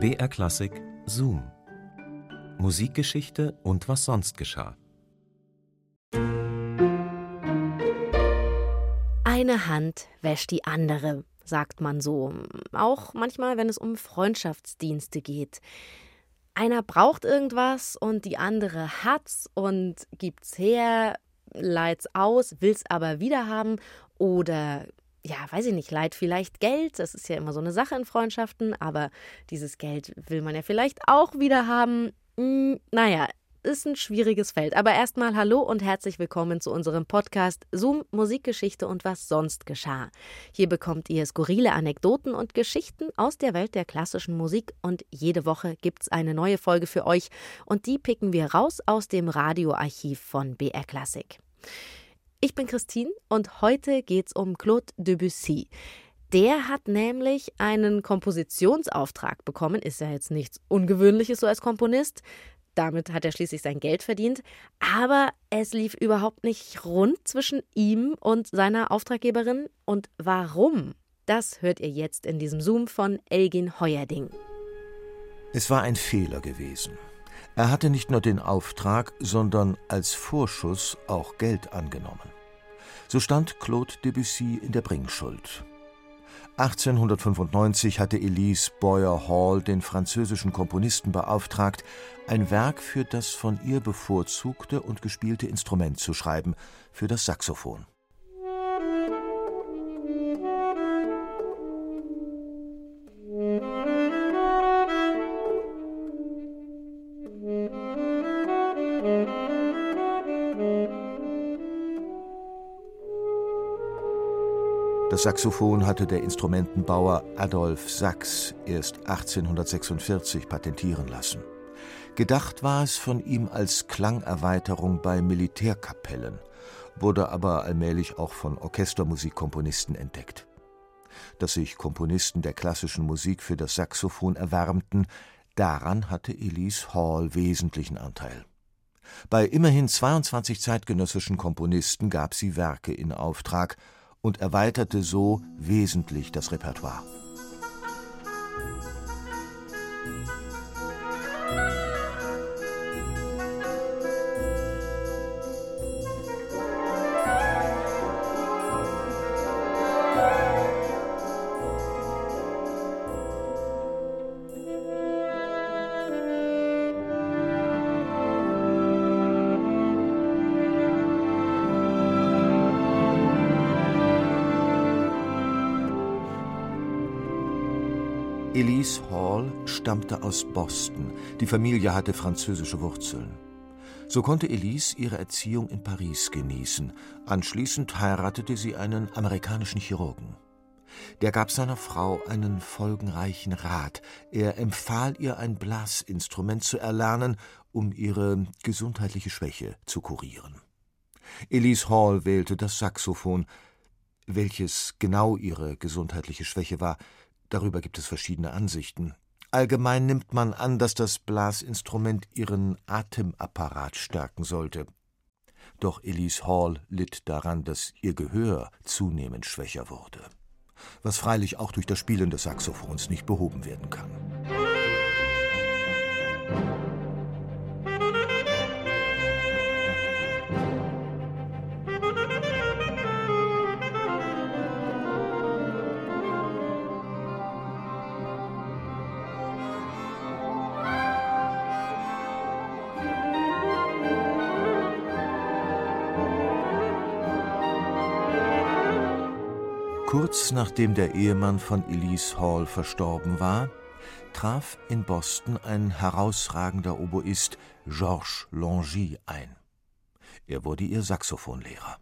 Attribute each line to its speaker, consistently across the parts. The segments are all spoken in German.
Speaker 1: BR Klassik Zoom. Musikgeschichte und was sonst geschah.
Speaker 2: Eine Hand wäscht die andere, sagt man so. Auch manchmal, wenn es um Freundschaftsdienste geht. Einer braucht irgendwas und die andere hat's und gibt's her, leidt's aus, will's aber wieder haben oder ja, weiß ich nicht, leiht vielleicht Geld. Das ist ja immer so eine Sache in Freundschaften, aber dieses Geld will man ja vielleicht auch wieder haben. Hm, naja, ist ein schwieriges Feld. Aber erstmal hallo und herzlich willkommen zu unserem Podcast Zoom Musikgeschichte und was sonst geschah. Hier bekommt ihr skurrile Anekdoten und Geschichten aus der Welt der klassischen Musik und jede Woche gibt's eine neue Folge für euch und die picken wir raus aus dem Radioarchiv von BR Classic. Ich bin Christine und heute geht's um Claude Debussy. Der hat nämlich einen Kompositionsauftrag bekommen, ist ja jetzt nichts Ungewöhnliches so als Komponist. Damit hat er schließlich sein Geld verdient. Aber es lief überhaupt nicht rund zwischen ihm und seiner Auftraggeberin. Und warum? Das hört ihr jetzt in diesem Zoom von Elgin Heuerding.
Speaker 3: Es war ein Fehler gewesen. Er hatte nicht nur den Auftrag, sondern als Vorschuss auch Geld angenommen. So stand Claude Debussy in der Bringschuld. 1895 hatte Elise Boyer Hall den französischen Komponisten beauftragt, ein Werk für das von ihr bevorzugte und gespielte Instrument zu schreiben, für das Saxophon. Das Saxophon hatte der Instrumentenbauer Adolf Sachs erst 1846 patentieren lassen. Gedacht war es von ihm als Klangerweiterung bei Militärkapellen, wurde aber allmählich auch von Orchestermusikkomponisten entdeckt. Dass sich Komponisten der klassischen Musik für das Saxophon erwärmten, daran hatte Elise Hall wesentlichen Anteil. Bei immerhin 22 zeitgenössischen Komponisten gab sie Werke in Auftrag, und erweiterte so wesentlich das Repertoire. Elise Hall stammte aus Boston. Die Familie hatte französische Wurzeln. So konnte Elise ihre Erziehung in Paris genießen. Anschließend heiratete sie einen amerikanischen Chirurgen. Der gab seiner Frau einen folgenreichen Rat. Er empfahl ihr, ein Blasinstrument zu erlernen, um ihre gesundheitliche Schwäche zu kurieren. Elise Hall wählte das Saxophon. Welches genau ihre gesundheitliche Schwäche war, Darüber gibt es verschiedene Ansichten. Allgemein nimmt man an, dass das Blasinstrument ihren Atemapparat stärken sollte. Doch Elise Hall litt daran, dass ihr Gehör zunehmend schwächer wurde, was freilich auch durch das Spielen des Saxophons nicht behoben werden kann. Kurz nachdem der Ehemann von Elise Hall verstorben war, traf in Boston ein herausragender Oboist, Georges Longy, ein. Er wurde ihr Saxophonlehrer.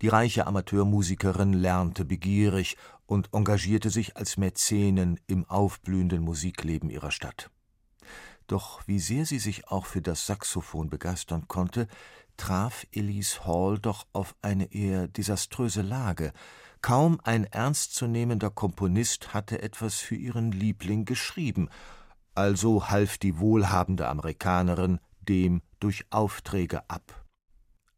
Speaker 3: Die reiche Amateurmusikerin lernte begierig und engagierte sich als Mäzenin im aufblühenden Musikleben ihrer Stadt. Doch wie sehr sie sich auch für das Saxophon begeistern konnte, traf Elise Hall doch auf eine eher desaströse Lage, Kaum ein ernstzunehmender Komponist hatte etwas für ihren Liebling geschrieben, also half die wohlhabende Amerikanerin dem durch Aufträge ab.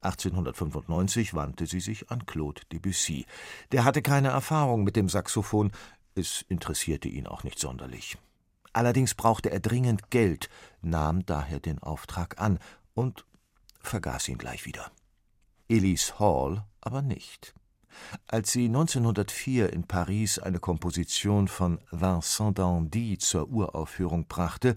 Speaker 3: 1895 wandte sie sich an Claude Debussy. Der hatte keine Erfahrung mit dem Saxophon, es interessierte ihn auch nicht sonderlich. Allerdings brauchte er dringend Geld, nahm daher den Auftrag an und vergaß ihn gleich wieder. Elise Hall aber nicht. Als sie 1904 in Paris eine Komposition von Vincent d'Andy zur Uraufführung brachte,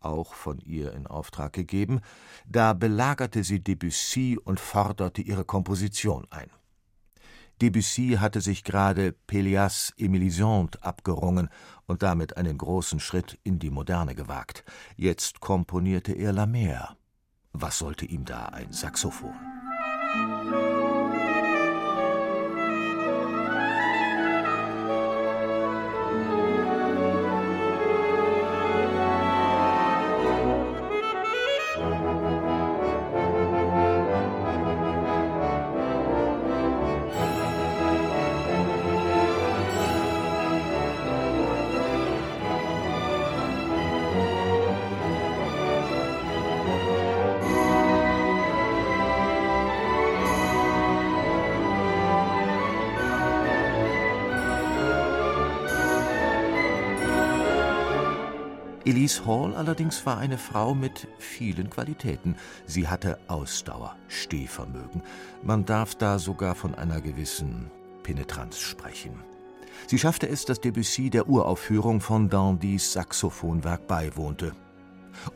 Speaker 3: auch von ihr in Auftrag gegeben, da belagerte sie Debussy und forderte ihre Komposition ein. Debussy hatte sich gerade Pélias et Mélisande abgerungen und damit einen großen Schritt in die Moderne gewagt. Jetzt komponierte er La Mer. Was sollte ihm da ein Saxophon? Elise Hall allerdings war eine Frau mit vielen Qualitäten. Sie hatte Ausdauer, Stehvermögen. Man darf da sogar von einer gewissen Penetranz sprechen. Sie schaffte es, dass Debussy der Uraufführung von Dandys Saxophonwerk beiwohnte.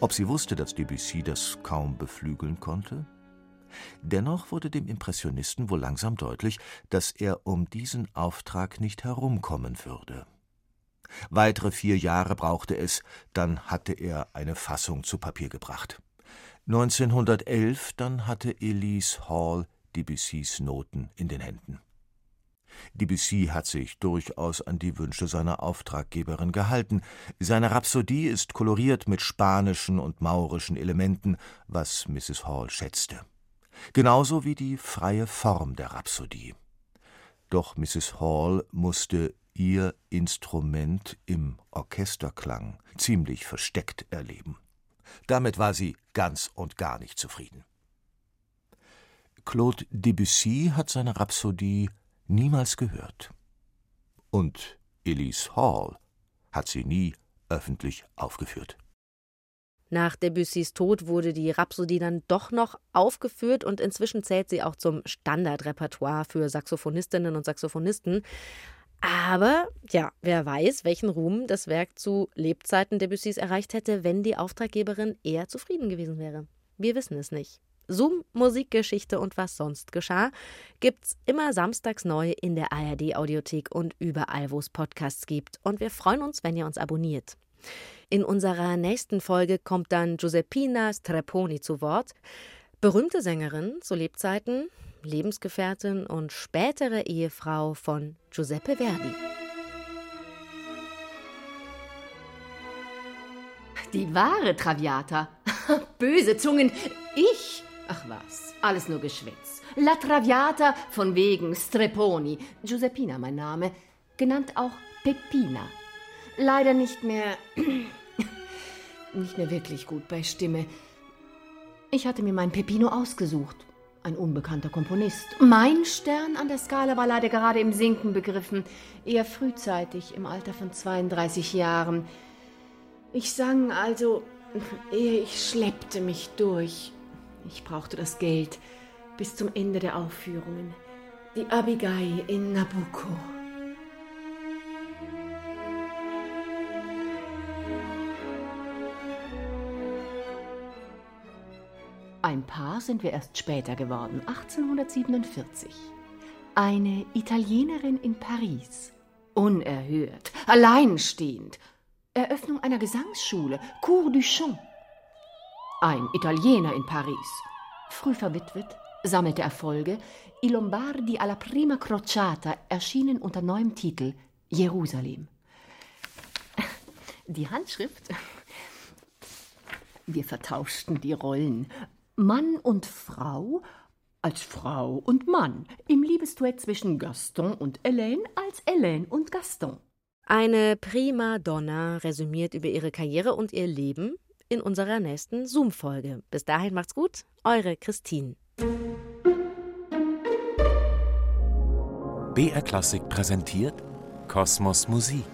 Speaker 3: Ob sie wusste, dass Debussy das kaum beflügeln konnte? Dennoch wurde dem Impressionisten wohl langsam deutlich, dass er um diesen Auftrag nicht herumkommen würde. Weitere vier Jahre brauchte es, dann hatte er eine Fassung zu Papier gebracht. 1911 dann hatte Elise Hall Debussys Noten in den Händen. Debussy hat sich durchaus an die Wünsche seiner Auftraggeberin gehalten. Seine Rhapsodie ist koloriert mit spanischen und maurischen Elementen, was Mrs. Hall schätzte. Genauso wie die freie Form der Rhapsodie. Doch Mrs. Hall musste ihr Instrument im Orchesterklang ziemlich versteckt erleben. Damit war sie ganz und gar nicht zufrieden. Claude Debussy hat seine Rhapsodie niemals gehört. Und Elise Hall hat sie nie öffentlich aufgeführt.
Speaker 2: Nach Debussys Tod wurde die Rhapsodie dann doch noch aufgeführt und inzwischen zählt sie auch zum Standardrepertoire für Saxophonistinnen und Saxophonisten. Aber ja, wer weiß, welchen Ruhm das Werk zu Lebzeiten Debussys erreicht hätte, wenn die Auftraggeberin eher zufrieden gewesen wäre. Wir wissen es nicht. Zoom, Musikgeschichte und was sonst geschah, gibt's immer samstags neu in der ARD Audiothek und überall, wo es Podcasts gibt. Und wir freuen uns, wenn ihr uns abonniert. In unserer nächsten Folge kommt dann Giuseppina Streponi zu Wort. Berühmte Sängerin zu Lebzeiten, Lebensgefährtin und spätere Ehefrau von Giuseppe Verdi.
Speaker 4: Die wahre Traviata. Böse Zungen. Ich? Ach was, alles nur Geschwätz. La Traviata von wegen Streponi. Giuseppina mein Name. Genannt auch Peppina. Leider nicht mehr. nicht mehr wirklich gut bei Stimme. Ich hatte mir meinen Peppino ausgesucht ein unbekannter Komponist. Mein Stern an der Skala war leider gerade im Sinken begriffen, eher frühzeitig, im Alter von 32 Jahren. Ich sang also, ehe ich schleppte mich durch. Ich brauchte das Geld bis zum Ende der Aufführungen. Die Abigail in Nabucco. Paar sind wir erst später geworden, 1847. Eine Italienerin in Paris. Unerhört, alleinstehend. Eröffnung einer Gesangsschule, Cours du Chant. Ein Italiener in Paris. Früh verwitwet, sammelte Erfolge. I Lombardi alla prima crociata erschienen unter neuem Titel Jerusalem. Die Handschrift. Wir vertauschten die Rollen. Mann und Frau als Frau und Mann im Liebesduett zwischen Gaston und Hélène als Hélène und Gaston.
Speaker 2: Eine prima Donna resümiert über ihre Karriere und ihr Leben in unserer nächsten Zoom-Folge. Bis dahin macht's gut, eure Christine.
Speaker 1: BR Klassik präsentiert Kosmos Musik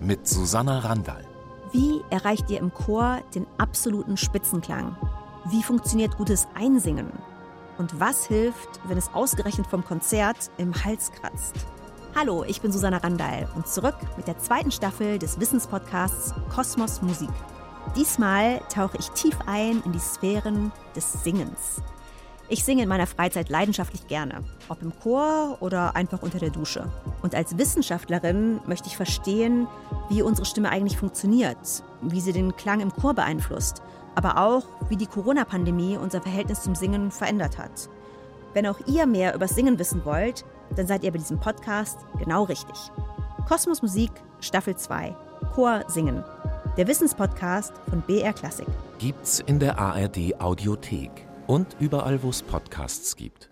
Speaker 1: mit Susanna Randall.
Speaker 5: Wie erreicht ihr im Chor den absoluten Spitzenklang? Wie funktioniert gutes Einsingen? Und was hilft, wenn es ausgerechnet vom Konzert im Hals kratzt? Hallo, ich bin Susanna Randall und zurück mit der zweiten Staffel des Wissenspodcasts Kosmos Musik. Diesmal tauche ich tief ein in die Sphären des Singens. Ich singe in meiner Freizeit leidenschaftlich gerne, ob im Chor oder einfach unter der Dusche. Und als Wissenschaftlerin möchte ich verstehen, wie unsere Stimme eigentlich funktioniert, wie sie den Klang im Chor beeinflusst, aber auch, wie die Corona-Pandemie unser Verhältnis zum Singen verändert hat. Wenn auch ihr mehr über Singen wissen wollt, dann seid ihr bei diesem Podcast genau richtig. Kosmos Musik, Staffel 2, Chor Singen. Der Wissenspodcast von BR Klassik.
Speaker 1: Gibt's in der ARD Audiothek und überall, wo es Podcasts gibt.